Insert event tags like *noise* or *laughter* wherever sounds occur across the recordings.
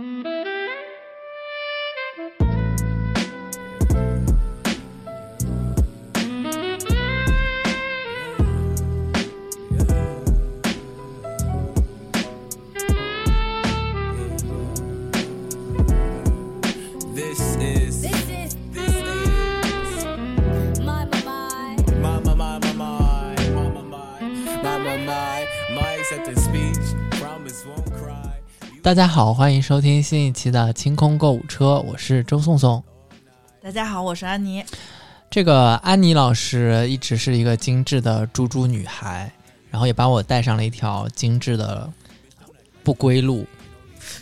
Mm-hmm. 大家好，欢迎收听新一期的清空购物车，我是周颂颂。大家好，我是安妮。这个安妮老师一直是一个精致的猪猪女孩，然后也把我带上了一条精致的不归路。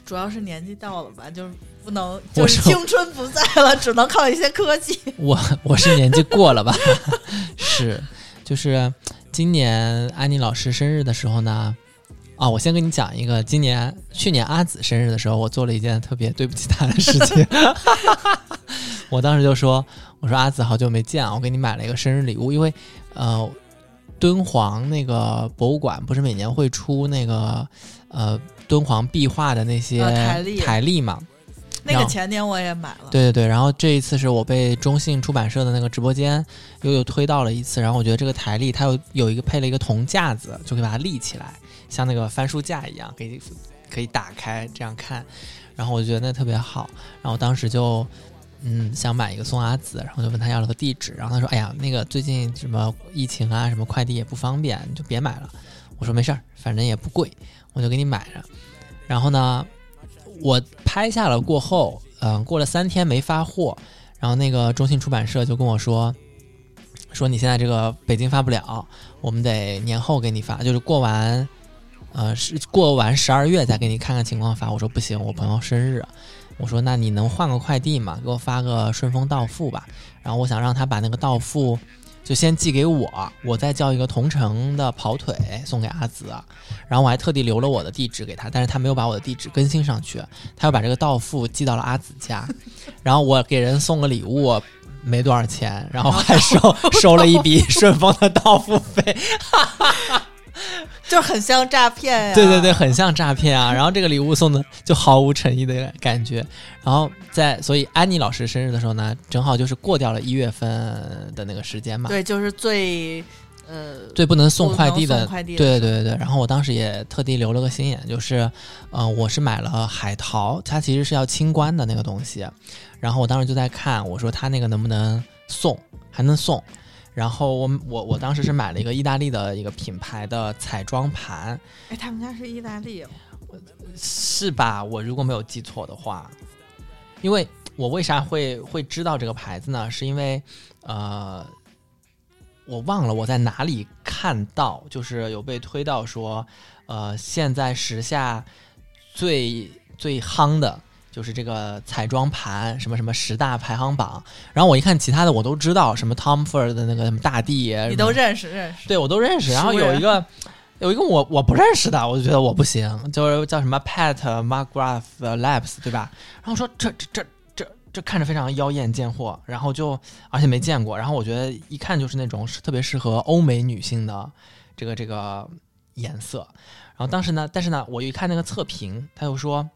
主要是年纪到了吧，就是不能，就是青春不在了，只能靠一些科技。我我是年纪过了吧？*laughs* 是，就是今年安妮老师生日的时候呢，啊，我先跟你讲一个，今年去年阿紫生日的时候，我做了一件特别对不起她的事情。*laughs* 我当时就说，我说阿紫好久没见啊，我给你买了一个生日礼物，因为呃，敦煌那个博物馆不是每年会出那个呃敦煌壁画的那些呃台历台历嘛，那个前年我也买了，对对对，然后这一次是我被中信出版社的那个直播间又又推到了一次，然后我觉得这个台历它有有一个配了一个铜架子，就可以把它立起来，像那个翻书架一样，可以可以打开这样看，然后我觉得那特别好，然后当时就嗯想买一个送阿紫，然后就问他要了个地址，然后他说哎呀那个最近什么疫情啊，什么快递也不方便，你就别买了。我说没事儿，反正也不贵，我就给你买着。然后呢，我拍下了过后，嗯、过了三天没发货，然后那个中信出版社就跟我说，说你现在这个北京发不了，我们得年后给你发，就是过完，呃，是过完十二月再给你看看情况发。我说不行，我朋友生日，我说那你能换个快递吗？给我发个顺丰到付吧。然后我想让他把那个到付就先寄给我，我再叫一个同城的跑腿送给阿紫。然后我还特地留了我的地址给他，但是他没有把我的地址更新上去，他又把这个到付寄到了阿紫家。然后我给人送个礼物。没多少钱，然后还收 *laughs* 收了一笔顺丰的到付费，*laughs* 就很像诈骗呀。对对对，很像诈骗啊。*laughs* 然后这个礼物送的就毫无诚意的感觉。然后在所以安妮老师生日的时候呢，正好就是过掉了一月份的那个时间嘛，对，就是最呃，最不能送快递的不能送快递的对对对对。然后我当时也特地留了个心眼，就是呃，我是买了海淘，它其实是要清关的那个东西。然后我当时就在看，我说它那个能不能送，还能送。然后我我我当时是买了一个意大利的一个品牌的彩妆盘，哎，他们家是意大利哦，是吧？我如果没有记错的话，因为我为啥会会知道这个牌子呢？是因为呃，我忘了我在哪里看到，就是有被推到说，呃，现在时下最最夯的。就是这个彩妆盘，什么什么十大排行榜，然后我一看其他的我都知道，什么 Tom Ford 的那个什么大地，你都认识认识。对我都认识。然后有一个有一个我我不认识的，我就觉得我不行，就是叫什么 Pat McGrath Labs 对吧？然后说这这这这这看着非常妖艳贱货，然后就而且没见过，然后我觉得一看就是那种是特别适合欧美女性的这个这个颜色。然后当时呢，但是呢，我一看那个测评，他又说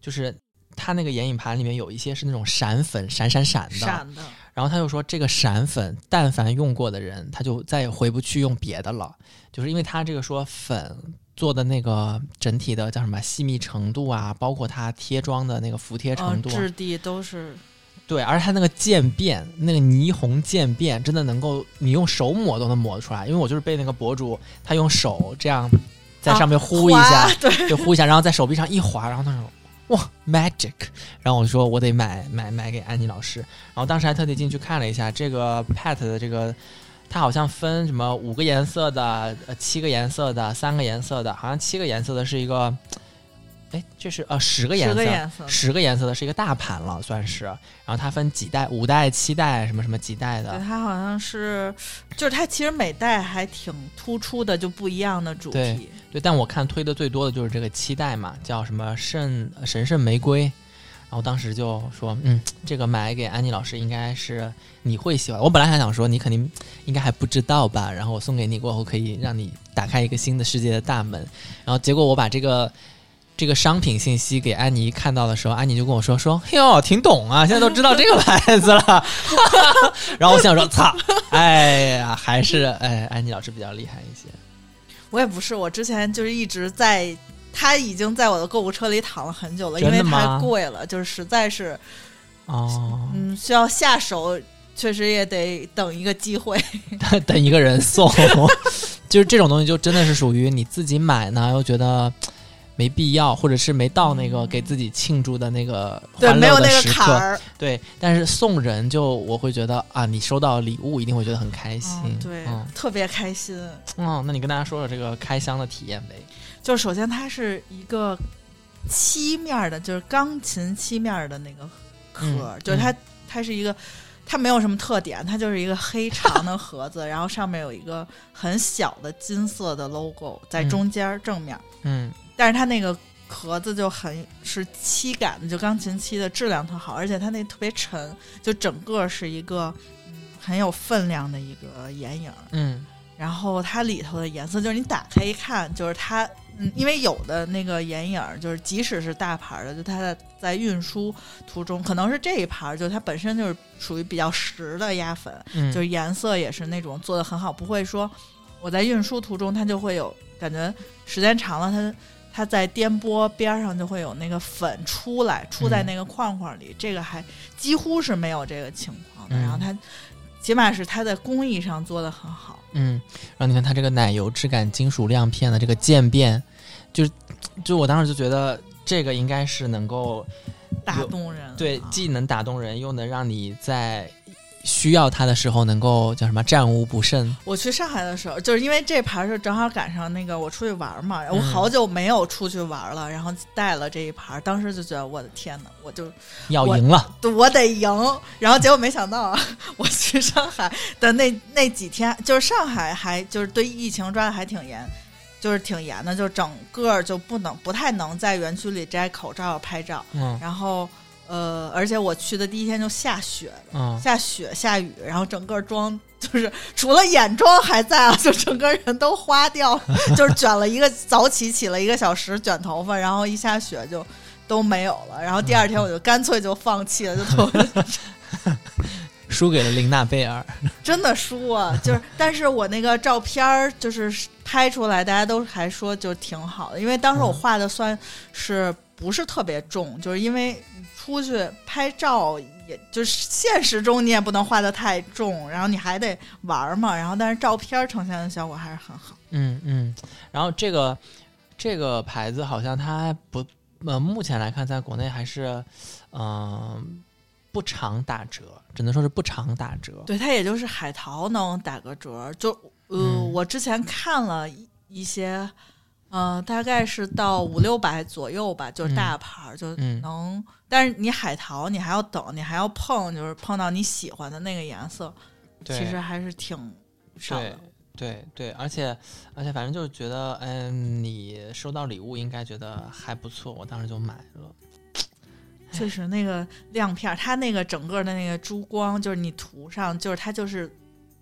就是。它那个眼影盘里面有一些是那种闪粉，闪闪闪的，闪的，然后他就说，这个闪粉，但凡用过的人，他就再也回不去用别的了，就是因为他这个说粉做的那个整体的叫什么细密程度啊，包括它贴妆的那个服帖程嗯，度啊，质地都是对，而且它那个渐变，那个霓虹渐变，真的能够你用手抹都能抹得出来。因为我就是被那个博主他用手这样在上面呼一下，啊对，就呼一下，然后在手臂上一划，然后他说哇 magic，然后我说我得买买买给安妮老师，然后当时还特地进去看了一下这个 pet 的这个。它好像分什么五个颜色的、呃七个颜色的、三个颜色的，好像七个颜色的是一个，哎，这是呃十个颜十色，十个颜色的是一个大盘了，算是。然后它分几代，五代、七代，什么什么几代对，的。它好像是，就是它其实每代还挺突出的，就不一样的主对题。对，但我看推的最多的就是这个七代嘛，叫什么圣神圣玫瑰。然后当时就说，嗯，这个买给安妮老师应该是你会喜欢。我本来还想说你肯定应该还不知道吧，然后我送给你过后可以让你打开一个新的世界的大门。然后结果我把这个这个商品信息给安妮看到的时候，安妮就跟我说说：“嘿呦，挺懂啊，现在都知道这个牌子了。*laughs* ”然后我想说：“操，哎呀，还是哎，安妮老师比较厉害一些。我也不是，我之前就是一直在，它已经在我的购物车里躺了很久了，因为太贵了，就是实在是，”哦，嗯，需要下手，确实也得等一个机会。*laughs* 等一个人送，*laughs* 就是这种东西，就真的是属于你自己买呢，又觉得没必要，或者是没到那个给自己庆祝的那个对，没有那个。坎儿。对，但是送人就我会觉得啊，你收到礼物一定会觉得很开心。嗯，对，嗯，特别开心。嗯，那你跟大家说说这个开箱的体验呗。就是首先它是一个漆面儿的，就是钢琴漆面儿的那个壳就是它、它是一个。它没有什么特点，它就是一个黑长的盒子，*laughs* 然后上面有一个很小的金色的 logo 在中间儿正面儿，嗯但是它那个壳子就很是漆感的，就钢琴漆的质量特好，而且它那特别沉，就整个是一个嗯很有分量的一个眼影儿。嗯然后它里头的颜色，就是你打开一看，就是它，嗯，因为有的那个眼影儿，就是即使是大牌儿的，就它在在运输途中，可能是这一盘儿，就它本身就是属于比较实的压粉，嗯，就是颜色也是那种做的很好，不会说我在运输途中它就会有感觉，时间长了它它在颠簸边儿上就会有那个粉出来，出在那个框框里，这个还几乎是没有这个情况的。嗯然后它起码是它在工艺上做的很好。嗯，然后你看它这个奶油质感金属亮片的这个渐变，就是就我当时就觉得这个应该是能够打动人，对，啊既能打动人，又能让你在需要它的时候能够叫什么战无不胜。我去上海的时候，就是因为这盘是正好赶上那个我出去玩嘛，我嗯好久没有出去玩了，然后带了这一盘，当时就觉得我的天呐，我就我要赢了，我得赢，然后结果没想到啊，*laughs* 我去上海的那那几天，就是上海还就是对疫情抓的还挺严，就是挺严的，就是整个就不能不太能在园区里摘口罩拍照，嗯。然后呃，而且我去的第一天就下雪了。嗯，下雪下雨，然后整个妆就是除了眼妆还在啊，就整个人都花掉了，*laughs* 就是卷了一个早起起了一个小时卷头发，然后一下雪就都没有了，然后第二天我就干脆就放弃了，就头发 *laughs* *laughs* 输给了琳娜贝尔。真的输啊，就是但是我那个照片儿就是拍出来，大家都还说就挺好的，因为当时我画的算是不是特别重，就是因为出去拍照。也就是现实中你也不能画的太重，然后你还得玩儿嘛，然后但是照片儿呈现的效果还是很好。嗯嗯，然后这个这个牌子好像它不呃，目前来看在国内还是嗯、呃不常打折，只能说是不常打折。对，它也就是海淘能打个折，就呃，嗯我之前看了一一些，呃，大概是到五六百左右吧，就是大牌儿、就嗯能。但是你海淘，你还要等，你还要碰，就是碰到你喜欢的那个颜色，其实还是挺少的。对对，而且而且反正就是觉得，嗯，你收到礼物应该觉得还不错，我当时就买了。*laughs* 确实，那个亮片儿，它那个整个的那个珠光，就是你涂上，就是它就是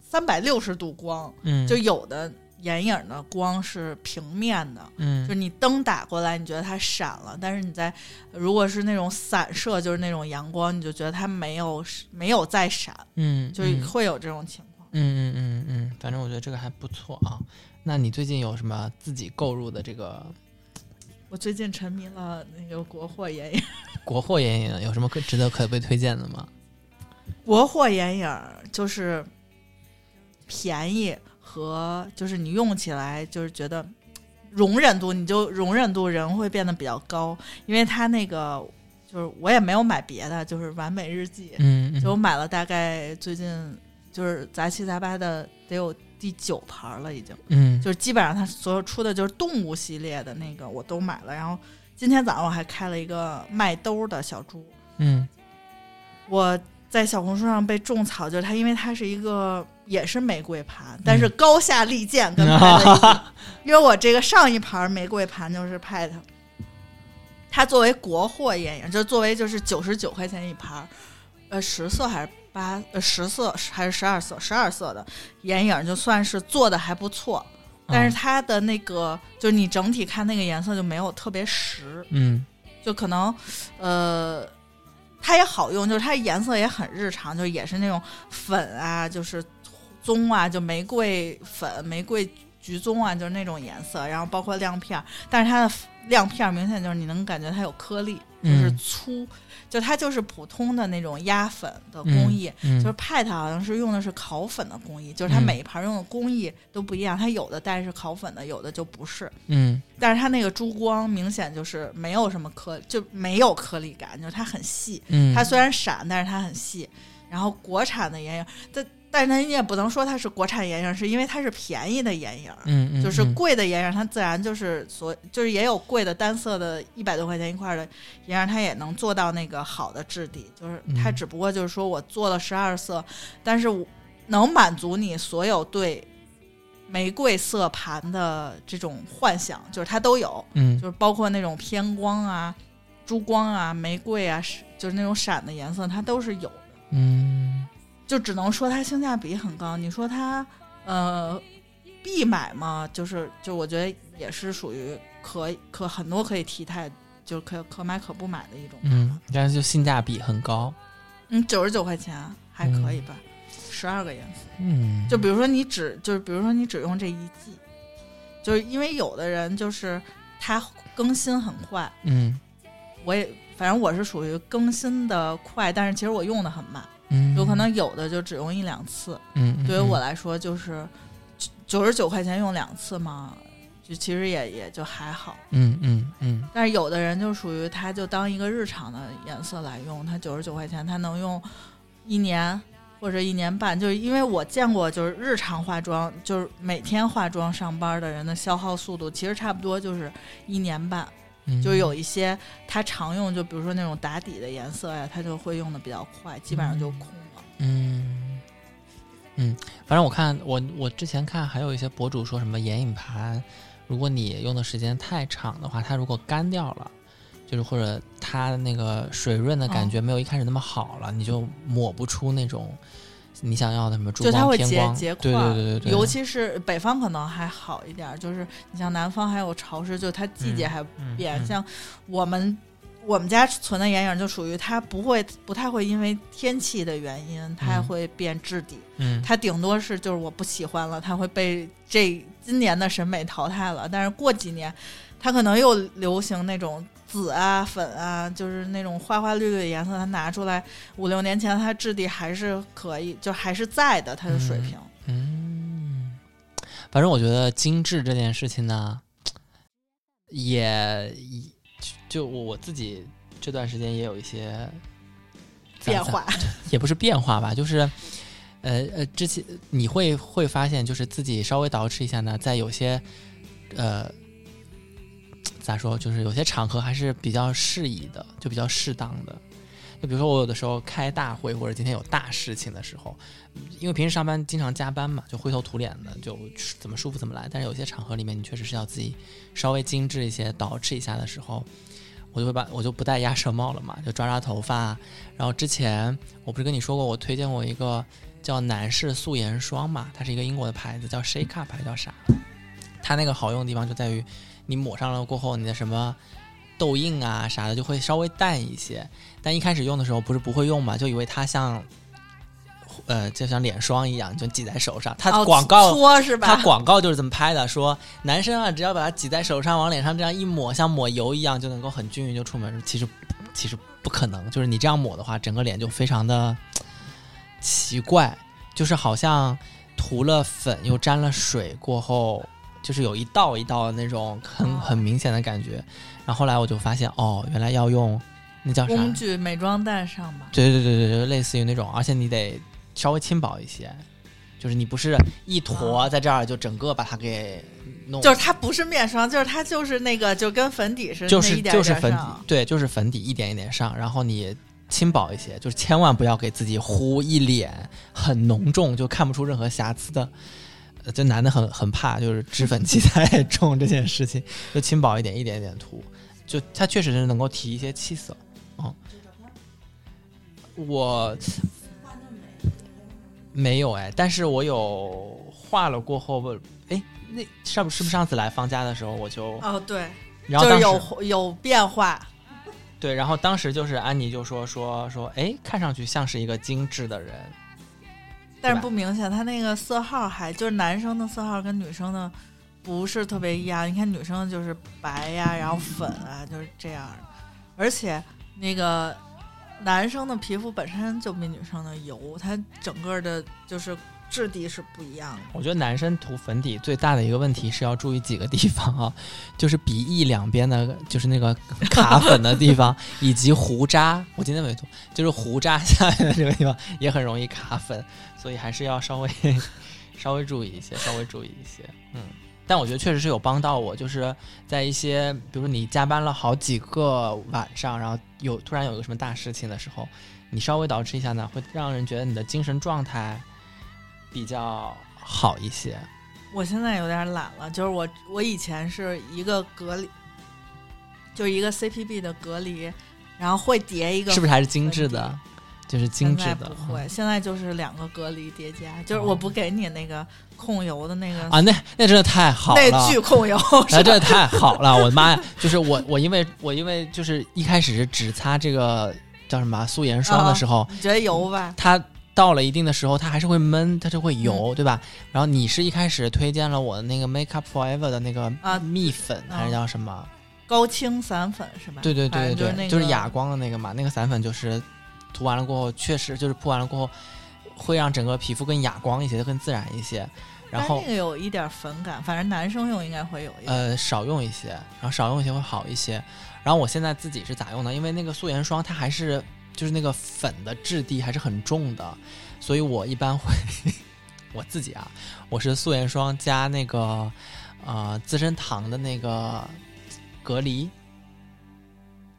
三百六十度光，嗯，就有的眼影的光是平面的，嗯就是你灯打过来，你觉得它闪了，但是你在如果是那种散射，就是那种阳光，你就觉得它没有没有在闪，嗯，就会有这种情况。嗯嗯嗯嗯，反正我觉得这个还不错啊。那你最近有什么自己购入的这个我最近沉迷了那个国货眼影，*laughs* 国货眼影，有什么可值得可被推荐的吗？国货眼影就是便宜和就是你用起来就是觉得容忍度，你就容忍度人会变得比较高，因为它那个就是我也没有买别的，就是完美日记，嗯，嗯。就我买了大概最近就是杂七杂八的得有第九盘了，已经。嗯，就是基本上它所有出的就是动物系列的那个我都买了，然后今天早上我还开了一个麦兜的小猪，嗯。我在小红书上被种草，就是它因为它是一个也是玫瑰盘，但是高下立见跟拍的 *laughs* 因为我这个上一盘玫瑰盘就是拍的。它作为国货眼影，就作为就是九十九块钱一盘儿，呃，十色还是八呃十色还是十二色，十二色的眼影就算是做的还不错。但是它的那个就是你整体看那个颜色就没有特别实，嗯就可能呃。它也好用，就是它颜色也很日常，就也是那种粉啊，就是棕啊，就玫瑰粉、玫瑰橘棕啊，就是那种颜色。然后包括亮片儿，但是它的亮片儿明显就是你能感觉它有颗粒，就是嗯粗，就它就是普通的那种压粉的工艺。嗯，就是 Pet 好像是用的是烤粉的工艺，就是它嗯每一盘用的工艺都不一样，它有的带是烤粉的，有的就不是。嗯但是它那个珠光明显就是没有什么颗，就没有颗粒感，就是它很细。嗯，它虽然闪，但是它很细。然后国产的眼影，但但是它你也不能说它是国产眼影，是因为它是便宜的眼影。嗯嗯就是嗯贵的眼影，它自然就是所，就是也有贵的单色的，一百多块钱一块的眼影，它也能做到那个好的质地。就是它嗯只不过就是说我做了十二色，但是我能满足你所有对玫瑰色盘的这种幻想，就是它都有。嗯就是包括那种偏光啊、珠光啊、玫瑰啊，就是那种闪的颜色，它都是有的。嗯就只能说它性价比很高。你说它呃必买吗？就是就我觉得也是属于可可很多可以替代，就可可买可不买的一种。嗯，但是就性价比很高。嗯，九十九块钱还可以吧，十二个颜色。嗯，就比如说你只就是比如说你只用这一季，就是因为有的人就是他更新很快，嗯我也反正我是属于更新的快，但是其实我用的很慢，嗯，有可能有的就只用一两次。嗯，嗯对于我来说，就是九十九块钱用两次嘛，就其实也也就还好。嗯嗯嗯但是有的人就属于他就当一个日常的颜色来用，他九十九块钱他能用一年或者一年半，就是因为我见过就是日常化妆，就是每天化妆上班的人的消耗速度其实差不多就是一年半。嗯，就有一些他常用，就比如说那种打底的颜色呀，他就会用的比较快，基本上就空了。嗯嗯，反正我看我我之前看还有一些博主说什么眼影盘，如果你用的时间太长的话，它如果干掉了。就是或者它那个水润的感觉没有一开始那么好了，你就抹不出那种你想要的什么珠就它会结结块儿，对对对对，尤其是北方可能还好一点儿，就是你像南方还有潮湿，就它季节还嗯变。嗯像我们我们家存的眼影就属于它不会不太会因为天气的原因，它嗯会变质地。嗯它顶多是就是我不喜欢了，它会被这今年的审美淘汰了。但是过几年，它可能又流行那种紫啊、粉啊，就是那种花花绿绿的颜色，它拿出来五六年前它质地还是可以，就还是在的，它的水平。嗯，反正我觉得精致这件事情呢，也就我我自己这段时间也有一些变化，*laughs* 也不是变化吧，就是呃呃，之前你会会发现，就是自己稍微捯饬一下呢，在有些呃咋说，就是有些场合还是比较适宜的，就比较适当的。就比如说我有的时候开大会或者今天有大事情的时候，因为平时上班经常加班嘛，就灰头土脸的，就怎么舒服怎么来。但是有些场合里面，你确实是要自己稍微精致一些、捯饬一下的时候，我就会把我就不戴鸭舌帽了嘛，就抓抓头发。然后之前我不是跟你说过，我推荐过一个叫男士素颜霜嘛，它是一个英国的牌子，叫 Shake Up 还是叫啥？它那个好用的地方就在于，你抹上了过后，你的什么痘印啊啥的就会稍微淡一些。但一开始用的时候不是不会用嘛，就以为它像，呃，就像脸霜一样，就挤在手上。它哦广告、搓是吧？它广告就是这么拍的，说男生啊，只要把它挤在手上，往脸上这样一抹，像抹油一样，就能够很均匀就出门。其实其实不可能，就是你这样抹的话，整个脸就非常的奇怪，就是好像涂了粉又沾了水过后，就是有一道一道的那种很很明显的感觉。然后后来我就发现，哦，原来要用那叫啥？工具美妆蛋上吧。对对对对对，类似于那种，而且你得稍微轻薄一些，就是你不是一坨在这儿就整个把它给弄，就是它不是面霜，就是它就是那个就跟粉底似的，就是就是粉底对，就是粉底一点一点上，然后你轻薄一些，就是千万不要给自己糊一脸很浓重，就看不出任何瑕疵的。呃这男的很很怕，就是脂粉气太重这件事情，就轻薄一点，一点一点涂，就它确实是能够提一些气色。嗯，我没有哎，但是我有画了过后，不，哎，那上是不是上次来方家的时候我就，哦，对，然后就是有有变化。对，然后当时就是安妮就说说说，哎，看上去像是一个精致的人，但是不明显，他那个色号还就是男生的色号跟女生的不是特别一样。你看女生就是白呀，然后粉啊，就是这样的。而且那个男生的皮肤本身就比女生的油，他整个的就是质地是不一样的。我觉得男生涂粉底最大的一个问题是要注意几个地方啊，就是鼻翼两边的，就是那个卡粉的地方，以及胡渣。我今天没涂，就是胡渣下面的这个地方也很容易卡粉，所以还是要稍微稍微注意一些，稍微注意一些。嗯，但我觉得确实是有帮到我，就是在一些比如说你加班了好几个晚上，然后有突然有个什么大事情的时候，你稍微捯饬一下呢，会让人觉得你的精神状态比较好一些。我现在有点懒了，就是我我以前是一个隔离，就是一个 CPB 的隔离，然后会叠一个，是不是还是精致的？就是精致的，不会，现在就是两个隔离叠加，就是哦我不给你那个控油的那个嗯啊，那那真的太好了，那巨控油，*laughs* 那真的太好了，我的妈呀！就是我我因为我因为就是一开始是只擦这个叫什么啊素颜霜的时候，你觉得油吧？它到了一定的时候，它还是会闷，它就会油，嗯对吧？然后你是一开始推荐了我的那个 Make Up Forever 的那个啊蜜粉、啊还是叫什么？高清散粉是吧？对对对对对，就是那个就是哑光的那个嘛，那个散粉就是涂完了过后，确实就是铺完了过后，会让整个皮肤更哑光一些，更自然一些。然后那个有一点粉感，反正男生用应该会有一点。呃少用一些，然后少用一些会好一些。然后我现在自己是咋用呢？因为那个素颜霜它还是就是那个粉的质地还是很重的，所以我一般会 *laughs* 我自己啊，我是素颜霜加那个呃资生堂的那个隔离，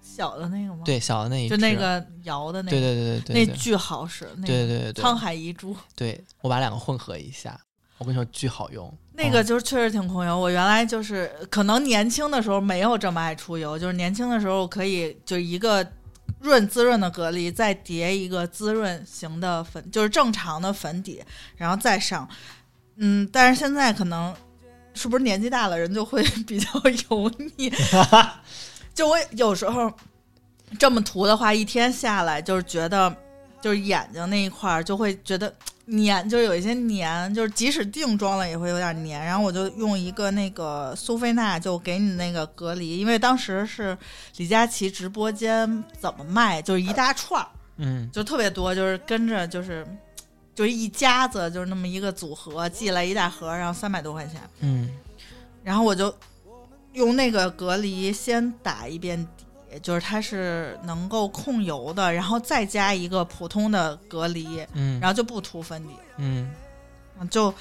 小的那个吗？，对小的那一支就那，个摇的那对个，对对对对，那巨好使。那个对对对对沧海遗珠，对，我把两个混合一下，我跟你说巨好用。那个嗯就是确实挺控油。我原来就是可能年轻的时候没有这么爱出油，就是年轻的时候可以就一个润滋润的隔离，再叠一个滋润型的粉，就是正常的粉底，然后再上。嗯，但是现在可能是不是年纪大了，人就会比较 *laughs* 油腻。就我有时候这么涂的话，一天下来就是觉得，就是眼睛那一块儿就会觉得黏，就是有一些粘，就是即使定妆了也会有点粘。然后我就用一个那个苏菲娜，就给你那个隔离，因为当时是李佳琦直播间怎么卖，就是一大串儿，嗯就特别多，就是跟着就是。就是一家子，就是那么一个组合，寄来一大盒，然后三百多块钱。嗯然后我就用那个隔离先打一遍底，就是它是能够控油的，然后再加一个普通的隔离，嗯，然后就不涂粉底，嗯就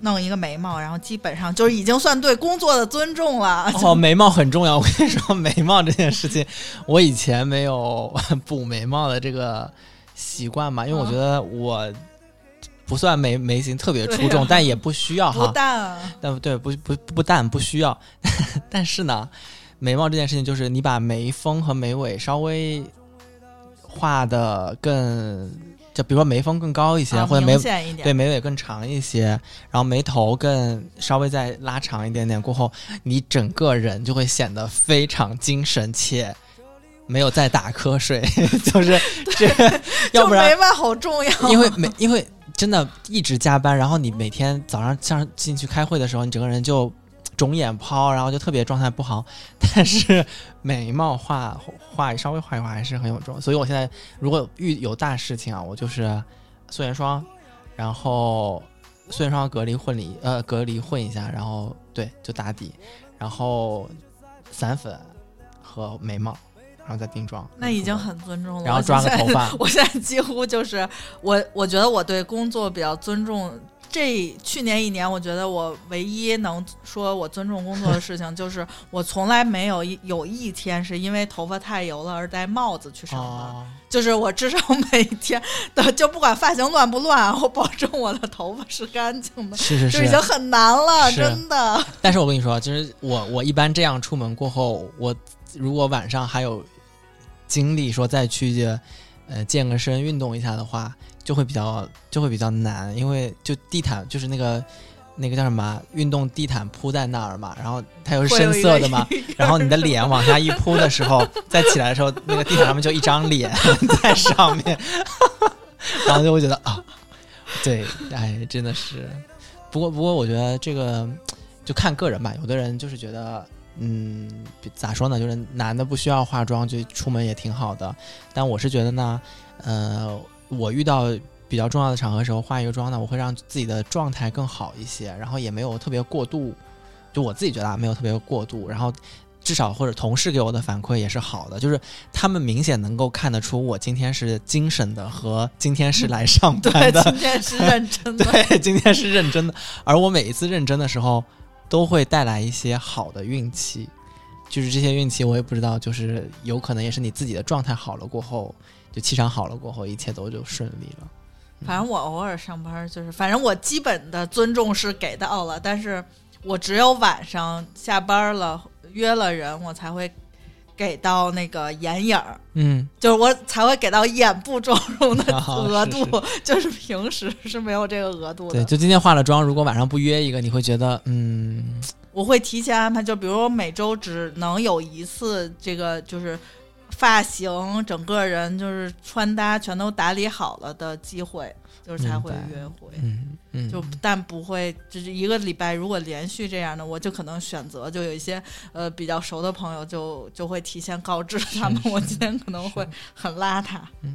弄一个眉毛，然后基本上就是已经算对工作的尊重了。哦，*laughs* 眉毛很重要。我跟你说，眉毛这件事情，我以前没有 *laughs* 补眉毛的这个习惯嘛，因为我觉得我不算眉眉形特别出众，啊但也不需要不哈。淡，但不对，不不不淡不需要，*laughs* 但是呢，眉毛这件事情就是你把眉峰和眉尾稍微画的更，就比如说眉峰更高一些，啊或者眉。对，眉尾更长一些，然后眉头更稍微再拉长一点点，过后你整个人就会显得非常精神且没有再打瞌睡，*laughs* 就是 *laughs* 这，*laughs* 要不然眉毛好重要，因为每因为真的一直加班，然后你每天早上上进去开会的时候，你整个人就肿眼泡，然后就特别状态不好。*laughs* 但是眉毛画画稍微画一画还是很有用，所以我现在如果遇有大事情啊，我就是素颜霜，然后素颜霜隔离混里呃隔离混一下，然后对就打底，然后散粉和眉毛，然后再定妆。那已经很尊重了。然后抓个头发 *laughs* 我现在几乎就是我，我觉得我对工作比较尊重。这去年一年，我觉得我唯一能说我尊重工作的事情，就是我从来没有一有一天是因为头发太油了而戴帽子去上班。哦，就是我至少每天的，*laughs* 就不管发型乱不乱，我保证我的头发是干净的，是是，就是已经很难了，真的。但是我跟你说，就是我我一般这样出门过后，我如果晚上还有精力说再去呃健个身运动一下的话，就会比较就会比较难，因为就地毯就是那个那个叫什么运动地毯铺在那儿嘛，然后它又是深色的嘛，然后你的脸往下一铺的时候，*laughs* 再起来的时候，那个地毯上面就一张脸 *laughs* 在上面，*laughs* 然后就会觉得啊，对，哎，真的是。不过，不过，我觉得这个就看个人吧。有的人就是觉得，嗯，咋说呢？就是男的不需要化妆就出门也挺好的。但我是觉得呢，呃，我遇到比较重要的场合的时候化一个妆呢，我会让自己的状态更好一些，然后也没有特别过度。就我自己觉得啊，没有特别过度，然后至少或者同事给我的反馈也是好的，就是他们明显能够看得出我今天是精神的和今天是来上班对，的，今天是认真的。对，今天是认真的，而我每一次认真的时候，都会带来一些好的运气。就是这些运气，我也不知道，就是有可能也是你自己的状态好了过后，就气场好了过后，一切都就顺利了。反正我偶尔上班就是，反正我基本的尊重是给到了，但是我只有晚上下班了约了人，我才会给到那个眼影儿，嗯，就是我才会给到眼部妆容的 *laughs* 啊额是度，就是平时是没有这个额度的。对，就今天化了妆，如果晚上不约一个，你会觉得，嗯，我会提前安排，就比如我每周只能有一次这个就是发型，整个人就是穿搭全都打理好了的机会，就是才会约会。嗯嗯，就但不会，就是一个礼拜如果连续这样的，我就可能选择就有一些呃比较熟的朋友就就会提前告知他们，我今天可能会很邋遢。嗯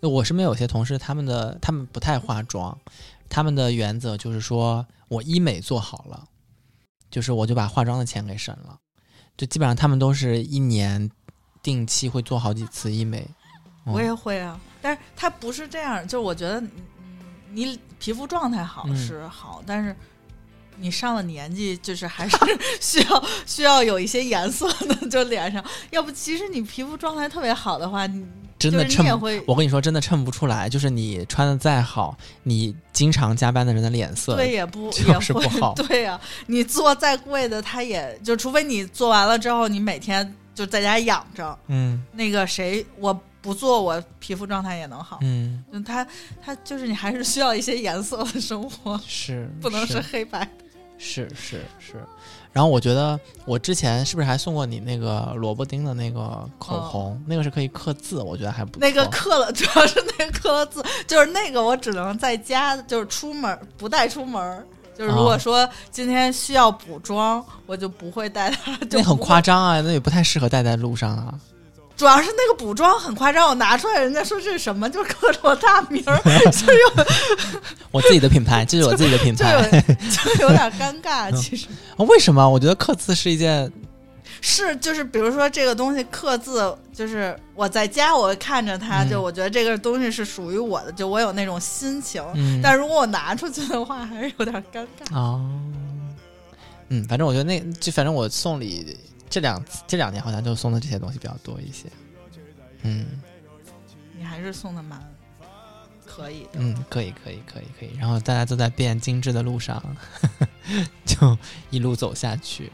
我身边有些同事，他们的他们不太化妆，他们的原则就是说我医美做好了，就是我就把化妆的钱给省了，就基本上他们都是一年定期会做好几次医美。嗯我也会啊，但是它不是这样，就是我觉得，嗯，你皮肤状态好嗯是好，但是你上了年纪，就是还是 *laughs* 需要需要有一些颜色的，就脸上，要不其实你皮肤状态特别好的话，你真的衬会我跟你说，真的衬不出来。就是你穿的再好，你经常加班的人的脸色，对，也不就也会是不好 *laughs* 对呀、你做再贵的，它也就除非你做完了之后，你每天就在家养着。嗯那个谁，我不做，我皮肤状态也能好。嗯，就它它就是你还是需要一些颜色的生活，*laughs* 是不能是是黑白。*laughs* 是是是。然后我觉得我之前是不是还送过你那个萝卜丁的那个口红？那个是可以刻字，我觉得还不错。那个刻了，主要是那个刻了字，就是那个我只能在家，就是出门不带出门。就是如啊果说今天需要补妆，我就不会带它。那很夸张啊，那也不太适合带在路上啊。主要是那个补妆很夸张，我拿出来，人家说这是什么，就是刻着我大名儿，*laughs* 就有我自己的品牌，这是我自己的品就牌。有就有点尴尬。嗯其实啊为什么？我觉得刻字是一件是就是比如说这个东西刻字，就是我在家我会看着它，嗯就我觉得这个东西是属于我的，就我有那种心情。嗯，但如果我拿出去的话，还是有点尴尬。哦，嗯，反正我觉得那就反正我送礼这两这两年好像就送的这些东西比较多一些。嗯你还是送的蛮可以的。嗯，可以可以可以可以。然后大家都在变精致的路上，*laughs* 就一路走下去。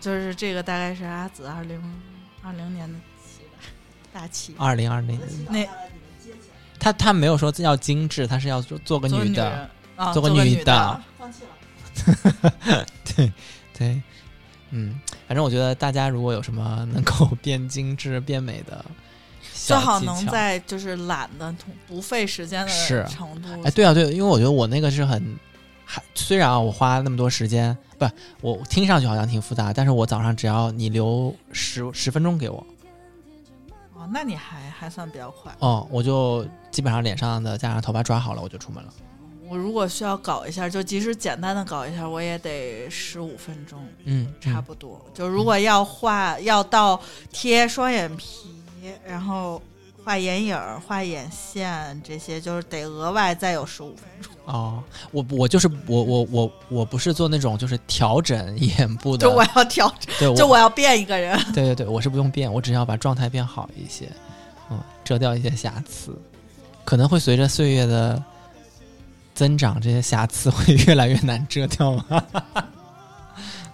就是这个大概是阿紫二零二零年的期吧，大期。二零二零，那他他没有说要精致，他是要做做个女的。做个个女的的，*laughs* 对对，嗯，反正我觉得大家如果有什么能够 *laughs* 变精致、变美的最好能在就是懒的不费时间的程度。哎，对啊，对，因为我觉得我那个是很，还虽然啊，我花那么多时间，不，我听上去好像挺复杂，但是我早上只要你留十十分钟给我，哦，那你还还算比较快。哦，我就基本上脸上的加上头发抓好了，我就出门了。我如果需要搞一下，就即使简单的搞一下，我也得十五分钟，嗯，差不多。就如果要画，要到贴双眼皮，然后画眼影儿、画眼线这些，就是得额外再有十五分钟。哦，我我就是我我我我不是做那种就是调整眼部的，就我要调整，对，就我要变一个人。对对对，我是不用变，我只要把状态变好一些，嗯，遮掉一些瑕疵，可能会随着岁月的增长，这些瑕疵会越来越难遮掉吗。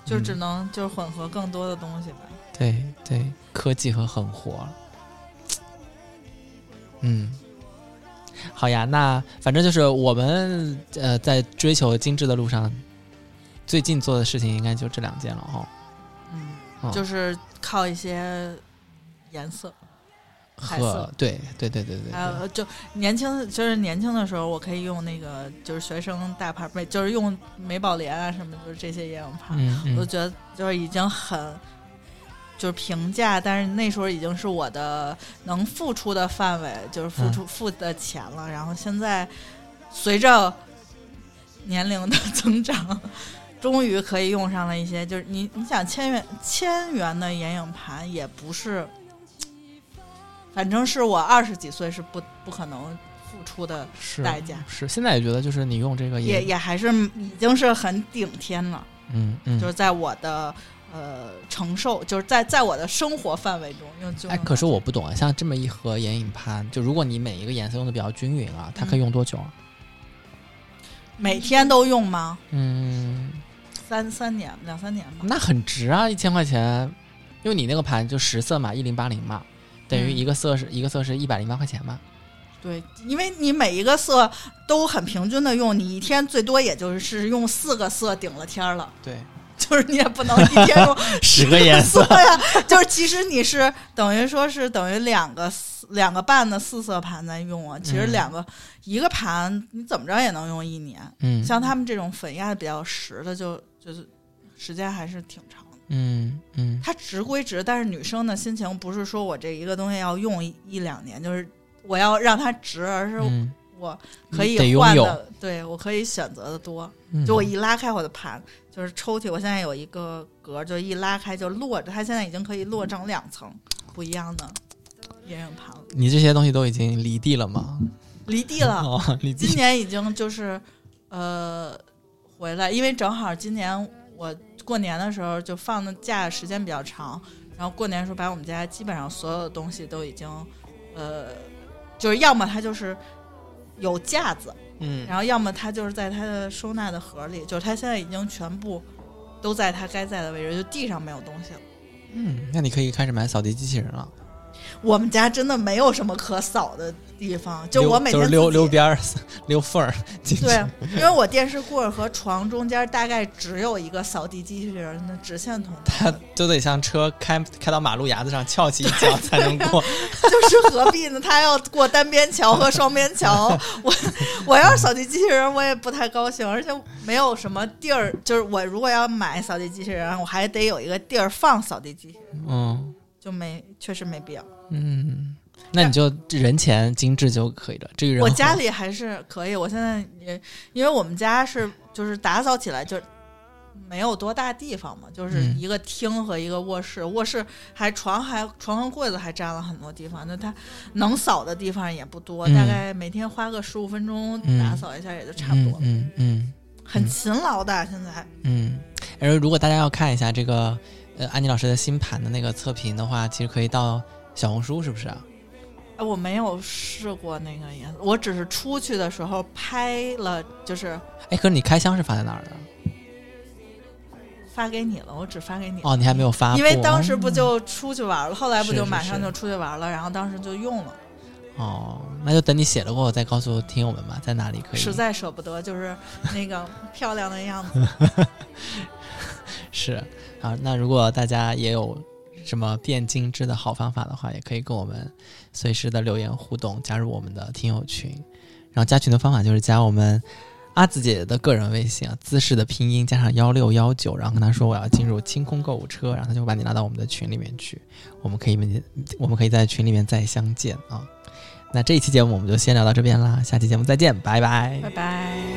就只能就是混合更多的东西吧。对对，科技和狠活，嗯，好呀，那反正就是我们呃在追求精致的路上，最近做的事情应该就这两件了哈。嗯，嗯就是靠一些颜色。彩色。和对对对对对对，还有就年轻，就是年轻的时候，我可以用那个就是学生大牌美，就是用美宝莲啊什么，就是这些眼影盘，嗯嗯。我觉得就是已经很就是平价，但是那时候已经是我的能付出的范围，就是付出、付的钱了。然后现在随着年龄的 *laughs* 增长，终于可以用上了一些，就是你你想千元千元的眼影盘也不是，反正是我二十几岁是不不可能付出的，代价是，现在也觉得就是你用这个也也还是已经是很顶天了。嗯嗯，就是在我的呃承受，就是在在我的生活范围中用就哎，可是我不懂啊，像这么一盒眼影盘，就如果你每一个颜色用的比较均匀啊，它嗯可以用多久啊？每天都用吗？嗯，三三年两三年吧。那很值啊，一千块钱，因为你那个盘就十色嘛，一零八零嘛，等于嗯一个色是、一个色是一百零八块钱嘛。对，因为你每一个色都很平均的用，你一天最多也就是用四个色顶了天儿了，对，就是你也不能一天用 *laughs* 十个颜色 *laughs* 色呀。就是其实你是等于说是等于两个两个半的四色盘在用啊，其实嗯两个、一个盘你怎么着也能用一年。嗯，像他们这种粉压的比较实的就，就是时间还是挺长的。嗯嗯它值归值，但是女生的心情不是说我这一个东西要用一一两年，就是我要让它值，而是嗯，我可以换的，对我可以选择的多。嗯就我一拉开我的盘，就是抽屉，我现在有一个格，就一拉开就摞着，它现在已经可以摞成两层不一样的眼影盘了，你这些东西都已经离地了吗？离地了。*laughs* 哦，离地。今年已经就是呃回来，因为正好今年我过年的时候就放的假时间比较长，然后过年的时候把我们家基本上所有的东西都已经呃，就是要么它就是有架子，嗯然后要么它就是在它的收纳的盒里，就是它现在已经全部都在它该在的位置，就地上没有东西了。嗯，那你可以开始买扫地机器人了。我们家真的没有什么可扫的地方，就我每天就是溜溜边儿、*laughs* 溜缝儿。对，因为我电视柜和床中间大概只有一个扫地机器人的直线通道，它就得像车开开到马路牙子上翘起一脚才能过。*laughs* 就是何必呢？他要过单边桥和双边桥，*laughs* 我我要是扫地机器人，我也不太高兴，而且没有什么地儿，就是我如果要买扫地机器人，我还得有一个地儿放扫地机器人，嗯就没确实没必要。嗯，那你就人前精致就可以了。这个人我家里还是可以，我现在也因为我们家是就是打扫起来就没有多大地方嘛，就是嗯一个厅和一个卧室，卧室还床还床和柜子还占了很多地方，那它能扫的地方也不多，嗯大概每天花个十五分钟嗯打扫一下也就差不多了，嗯嗯很勤劳的现在。嗯。而如果大家要看一下这个呃安妮老师的新盘的那个测评的话，其实可以到小红书，是不是啊？哎，我没有试过那个颜色，我只是出去的时候拍了，就是哎，可是你开箱是发在哪儿的？发给你了，我只发给你。哦，你还没有发，因为当时不就出去玩了，后来不就马上就出去玩了，然后当时就用了，哦，那就等你写了过后再告诉听友们吧，在哪里可以。实在舍不得，就是那个 *laughs* 漂亮的样子。*laughs* 是啊，那如果大家也有什么变精致的好方法的话，也可以跟我们随时的留言互动，加入我们的听友群。然后加群的方法就是加我们阿紫姐姐的个人微信啊，姿势的拼音加上幺六幺九，然后跟她说我要进入清空购物车，然后她就会把你拉到我们的群里面去，我们可以我们可以在群里面再相见啊。那这一期节目我们就先聊到这边啦，下期节目再见，拜拜拜拜。